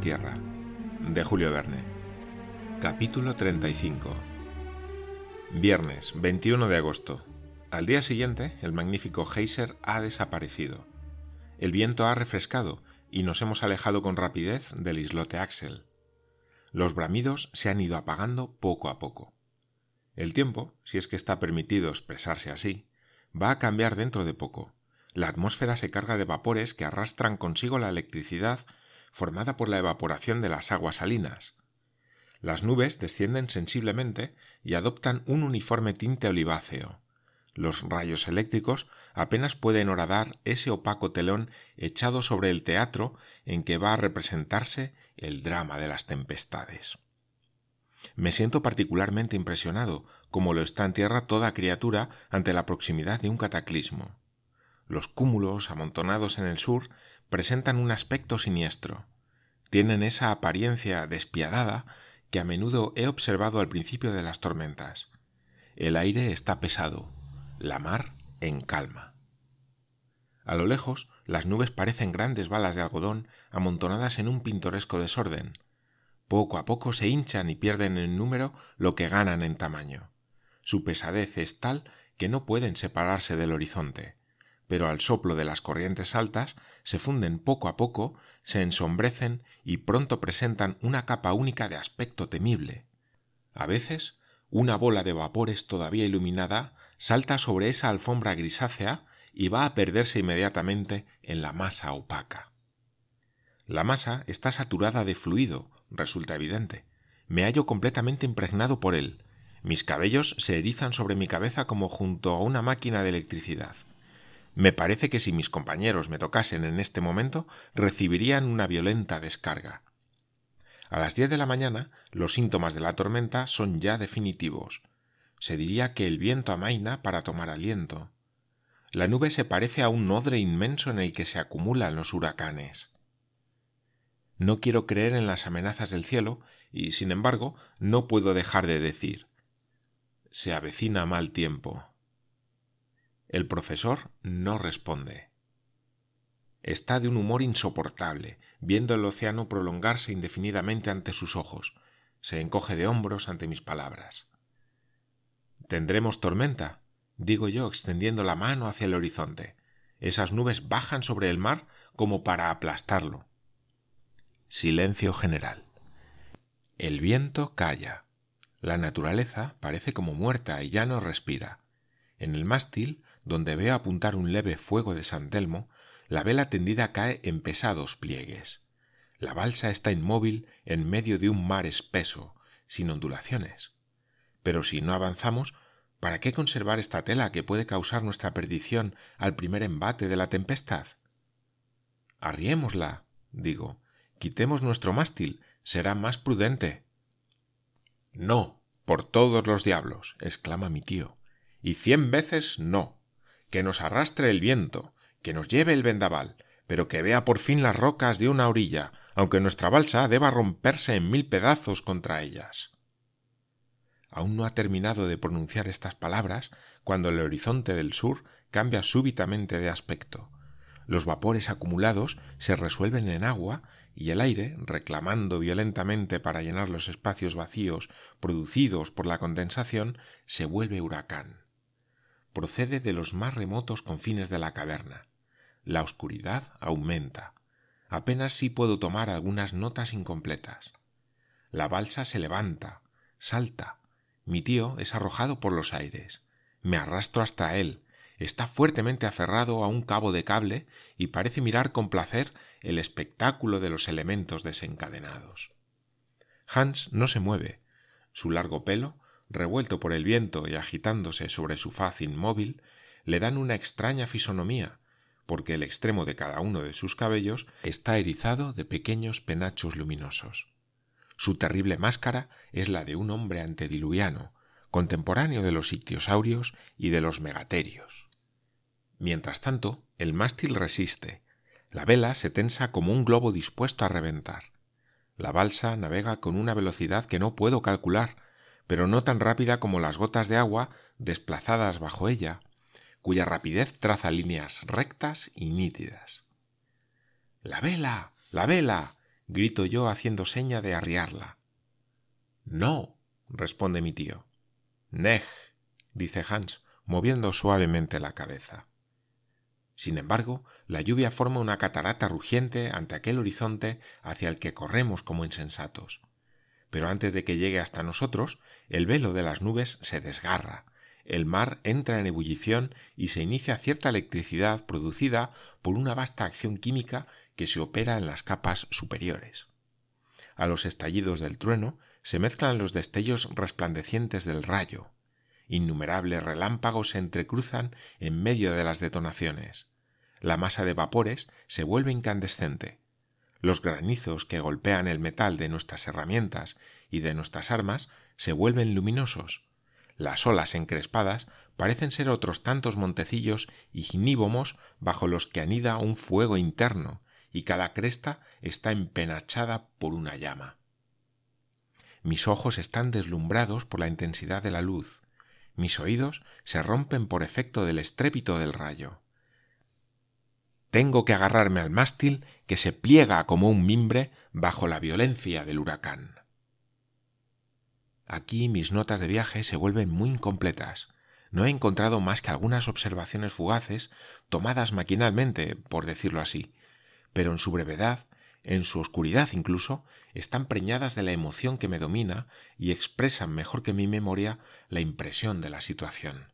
Tierra, de Julio Verne. Capítulo 35. Viernes, 21 de agosto. Al día siguiente, el magnífico Geyser ha desaparecido. El viento ha refrescado y nos hemos alejado con rapidez del islote Axel. Los bramidos se han ido apagando poco a poco. El tiempo, si es que está permitido expresarse así, va a cambiar dentro de poco la atmósfera se carga de vapores que arrastran consigo la electricidad formada por la evaporación de las aguas salinas. Las nubes descienden sensiblemente y adoptan un uniforme tinte oliváceo. Los rayos eléctricos apenas pueden horadar ese opaco telón echado sobre el teatro en que va a representarse el drama de las tempestades. Me siento particularmente impresionado, como lo está en tierra toda criatura ante la proximidad de un cataclismo. Los cúmulos amontonados en el sur presentan un aspecto siniestro. Tienen esa apariencia despiadada que a menudo he observado al principio de las tormentas. El aire está pesado, la mar en calma. A lo lejos, las nubes parecen grandes balas de algodón amontonadas en un pintoresco desorden. Poco a poco se hinchan y pierden en número lo que ganan en tamaño. Su pesadez es tal que no pueden separarse del horizonte pero al soplo de las corrientes altas se funden poco a poco, se ensombrecen y pronto presentan una capa única de aspecto temible. A veces, una bola de vapores todavía iluminada salta sobre esa alfombra grisácea y va a perderse inmediatamente en la masa opaca. La masa está saturada de fluido, resulta evidente. Me hallo completamente impregnado por él. Mis cabellos se erizan sobre mi cabeza como junto a una máquina de electricidad. Me parece que si mis compañeros me tocasen en este momento, recibirían una violenta descarga. A las diez de la mañana, los síntomas de la tormenta son ya definitivos. Se diría que el viento amaina para tomar aliento. La nube se parece a un odre inmenso en el que se acumulan los huracanes. No quiero creer en las amenazas del cielo y, sin embargo, no puedo dejar de decir se avecina mal tiempo. El profesor no responde. Está de un humor insoportable, viendo el océano prolongarse indefinidamente ante sus ojos. Se encoge de hombros ante mis palabras. ¿Tendremos tormenta? digo yo, extendiendo la mano hacia el horizonte. Esas nubes bajan sobre el mar como para aplastarlo. Silencio general. El viento calla. La naturaleza parece como muerta y ya no respira. En el mástil donde veo apuntar un leve fuego de San Telmo, la vela tendida cae en pesados pliegues. La balsa está inmóvil en medio de un mar espeso, sin ondulaciones. Pero si no avanzamos, ¿para qué conservar esta tela que puede causar nuestra perdición al primer embate de la tempestad? Arriémosla, digo, quitemos nuestro mástil, será más prudente. No, por todos los diablos, exclama mi tío, y cien veces no que nos arrastre el viento, que nos lleve el vendaval, pero que vea por fin las rocas de una orilla, aunque nuestra balsa deba romperse en mil pedazos contra ellas. Aún no ha terminado de pronunciar estas palabras cuando el horizonte del sur cambia súbitamente de aspecto. Los vapores acumulados se resuelven en agua y el aire, reclamando violentamente para llenar los espacios vacíos producidos por la condensación, se vuelve huracán procede de los más remotos confines de la caverna. La oscuridad aumenta. Apenas sí puedo tomar algunas notas incompletas. La balsa se levanta, salta. Mi tío es arrojado por los aires. Me arrastro hasta él. Está fuertemente aferrado a un cabo de cable y parece mirar con placer el espectáculo de los elementos desencadenados. Hans no se mueve. Su largo pelo revuelto por el viento y agitándose sobre su faz inmóvil, le dan una extraña fisonomía, porque el extremo de cada uno de sus cabellos está erizado de pequeños penachos luminosos. Su terrible máscara es la de un hombre antediluviano, contemporáneo de los ictiosaurios y de los megaterios. Mientras tanto, el mástil resiste, la vela se tensa como un globo dispuesto a reventar. La balsa navega con una velocidad que no puedo calcular, pero no tan rápida como las gotas de agua desplazadas bajo ella, cuya rapidez traza líneas rectas y nítidas. La vela. la vela. grito yo haciendo seña de arriarla. No, responde mi tío.Nej, dice Hans, moviendo suavemente la cabeza. Sin embargo, la lluvia forma una catarata rugiente ante aquel horizonte hacia el que corremos como insensatos. Pero antes de que llegue hasta nosotros, el velo de las nubes se desgarra, el mar entra en ebullición y se inicia cierta electricidad producida por una vasta acción química que se opera en las capas superiores. A los estallidos del trueno se mezclan los destellos resplandecientes del rayo. Innumerables relámpagos se entrecruzan en medio de las detonaciones. La masa de vapores se vuelve incandescente. Los granizos que golpean el metal de nuestras herramientas y de nuestras armas se vuelven luminosos. Las olas encrespadas parecen ser otros tantos montecillos ignívomos bajo los que anida un fuego interno, y cada cresta está empenachada por una llama. Mis ojos están deslumbrados por la intensidad de la luz, mis oídos se rompen por efecto del estrépito del rayo. Tengo que agarrarme al mástil que se pliega como un mimbre bajo la violencia del huracán. Aquí mis notas de viaje se vuelven muy incompletas. No he encontrado más que algunas observaciones fugaces, tomadas maquinalmente, por decirlo así, pero en su brevedad, en su oscuridad incluso, están preñadas de la emoción que me domina y expresan mejor que mi memoria la impresión de la situación.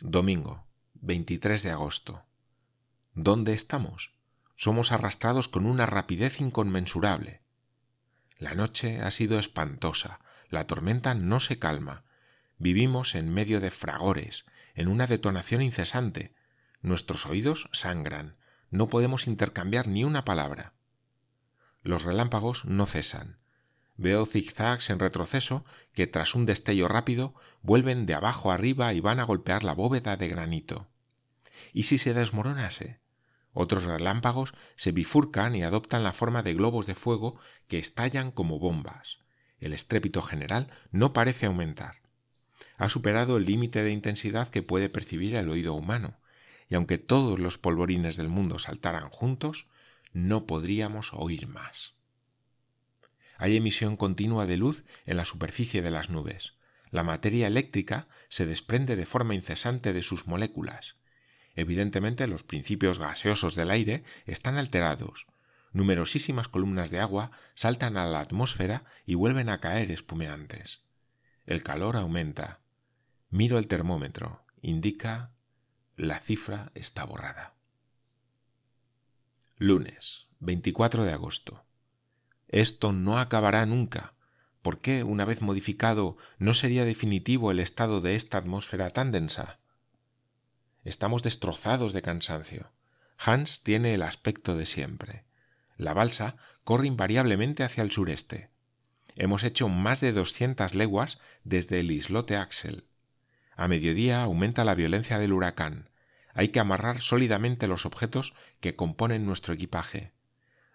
Domingo, 23 de agosto. ¿Dónde estamos? Somos arrastrados con una rapidez inconmensurable. La noche ha sido espantosa, la tormenta no se calma. Vivimos en medio de fragores, en una detonación incesante. Nuestros oídos sangran, no podemos intercambiar ni una palabra. Los relámpagos no cesan. Veo zigzags en retroceso que tras un destello rápido vuelven de abajo arriba y van a golpear la bóveda de granito. ¿Y si se desmoronase? Otros relámpagos se bifurcan y adoptan la forma de globos de fuego que estallan como bombas. El estrépito general no parece aumentar. Ha superado el límite de intensidad que puede percibir el oído humano, y aunque todos los polvorines del mundo saltaran juntos, no podríamos oír más. Hay emisión continua de luz en la superficie de las nubes. La materia eléctrica se desprende de forma incesante de sus moléculas. Evidentemente los principios gaseosos del aire están alterados. Numerosísimas columnas de agua saltan a la atmósfera y vuelven a caer espumeantes. El calor aumenta. Miro el termómetro. Indica la cifra está borrada. Lunes, 24 de agosto. Esto no acabará nunca. ¿Por qué, una vez modificado, no sería definitivo el estado de esta atmósfera tan densa? Estamos destrozados de cansancio. Hans tiene el aspecto de siempre. La balsa corre invariablemente hacia el sureste. Hemos hecho más de doscientas leguas desde el islote Axel. A mediodía aumenta la violencia del huracán. Hay que amarrar sólidamente los objetos que componen nuestro equipaje.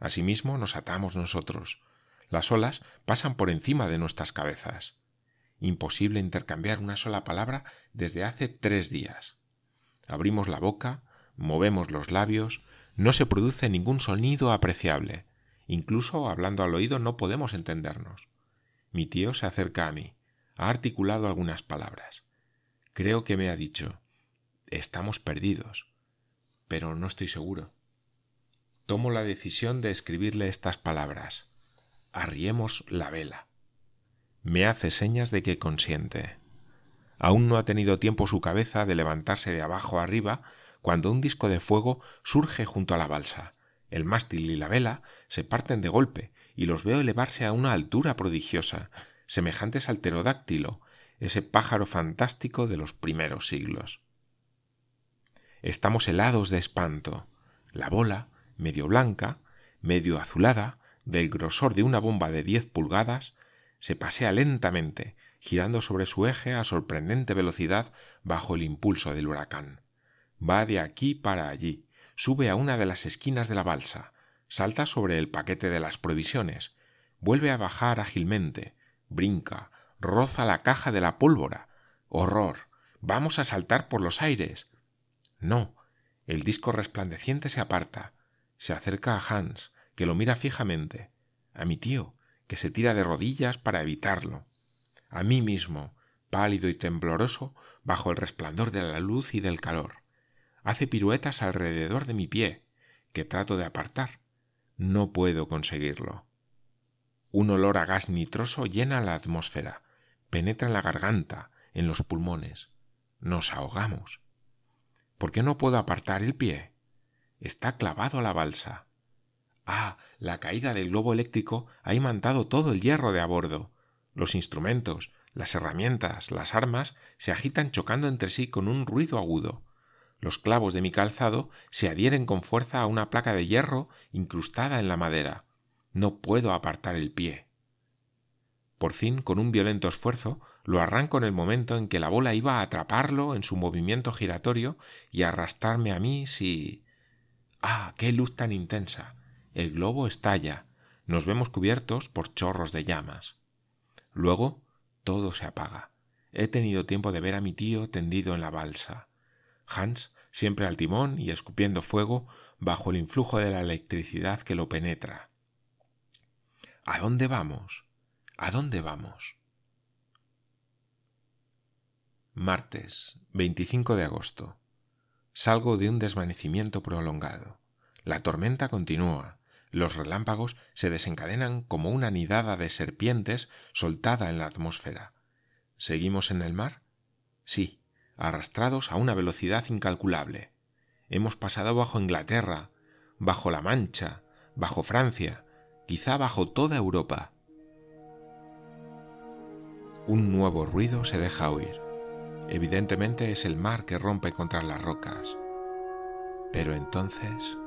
Asimismo nos atamos nosotros. Las olas pasan por encima de nuestras cabezas. Imposible intercambiar una sola palabra desde hace tres días. Abrimos la boca, movemos los labios, no se produce ningún sonido apreciable. Incluso hablando al oído no podemos entendernos. Mi tío se acerca a mí. Ha articulado algunas palabras. Creo que me ha dicho estamos perdidos, pero no estoy seguro. Tomo la decisión de escribirle estas palabras. Arriemos la vela. Me hace señas de que consiente. Aún no ha tenido tiempo su cabeza de levantarse de abajo arriba cuando un disco de fuego surge junto a la balsa. El mástil y la vela se parten de golpe y los veo elevarse a una altura prodigiosa, semejantes al pterodáctilo, ese pájaro fantástico de los primeros siglos. Estamos helados de espanto. La bola, medio blanca, medio azulada, del grosor de una bomba de diez pulgadas, se pasea lentamente, girando sobre su eje a sorprendente velocidad bajo el impulso del huracán. Va de aquí para allí, sube a una de las esquinas de la balsa, salta sobre el paquete de las provisiones, vuelve a bajar ágilmente, brinca, roza la caja de la pólvora. ¡Horror! Vamos a saltar por los aires. No. El disco resplandeciente se aparta, se acerca a Hans, que lo mira fijamente, a mi tío, que se tira de rodillas para evitarlo, a mí mismo, pálido y tembloroso bajo el resplandor de la luz y del calor. Hace piruetas alrededor de mi pie, que trato de apartar. No puedo conseguirlo. Un olor a gas nitroso llena la atmósfera, penetra en la garganta, en los pulmones. Nos ahogamos. ¿Por qué no puedo apartar el pie? Está clavado a la balsa. Ah, la caída del globo eléctrico ha imantado todo el hierro de a bordo. Los instrumentos, las herramientas, las armas se agitan chocando entre sí con un ruido agudo. Los clavos de mi calzado se adhieren con fuerza a una placa de hierro incrustada en la madera. No puedo apartar el pie. Por fin, con un violento esfuerzo, lo arranco en el momento en que la bola iba a atraparlo en su movimiento giratorio y arrastrarme a mí si. ¡Ah! ¡Qué luz tan intensa! El globo estalla. Nos vemos cubiertos por chorros de llamas. Luego todo se apaga. He tenido tiempo de ver a mi tío tendido en la balsa. Hans, siempre al timón y escupiendo fuego bajo el influjo de la electricidad que lo penetra. ¿A dónde vamos? ¿A dónde vamos? Martes 25 de agosto. Salgo de un desvanecimiento prolongado. La tormenta continúa. Los relámpagos se desencadenan como una nidada de serpientes soltada en la atmósfera. ¿Seguimos en el mar? Sí, arrastrados a una velocidad incalculable. Hemos pasado bajo Inglaterra, bajo la Mancha, bajo Francia, quizá bajo toda Europa. Un nuevo ruido se deja oír. Evidentemente es el mar que rompe contra las rocas. Pero entonces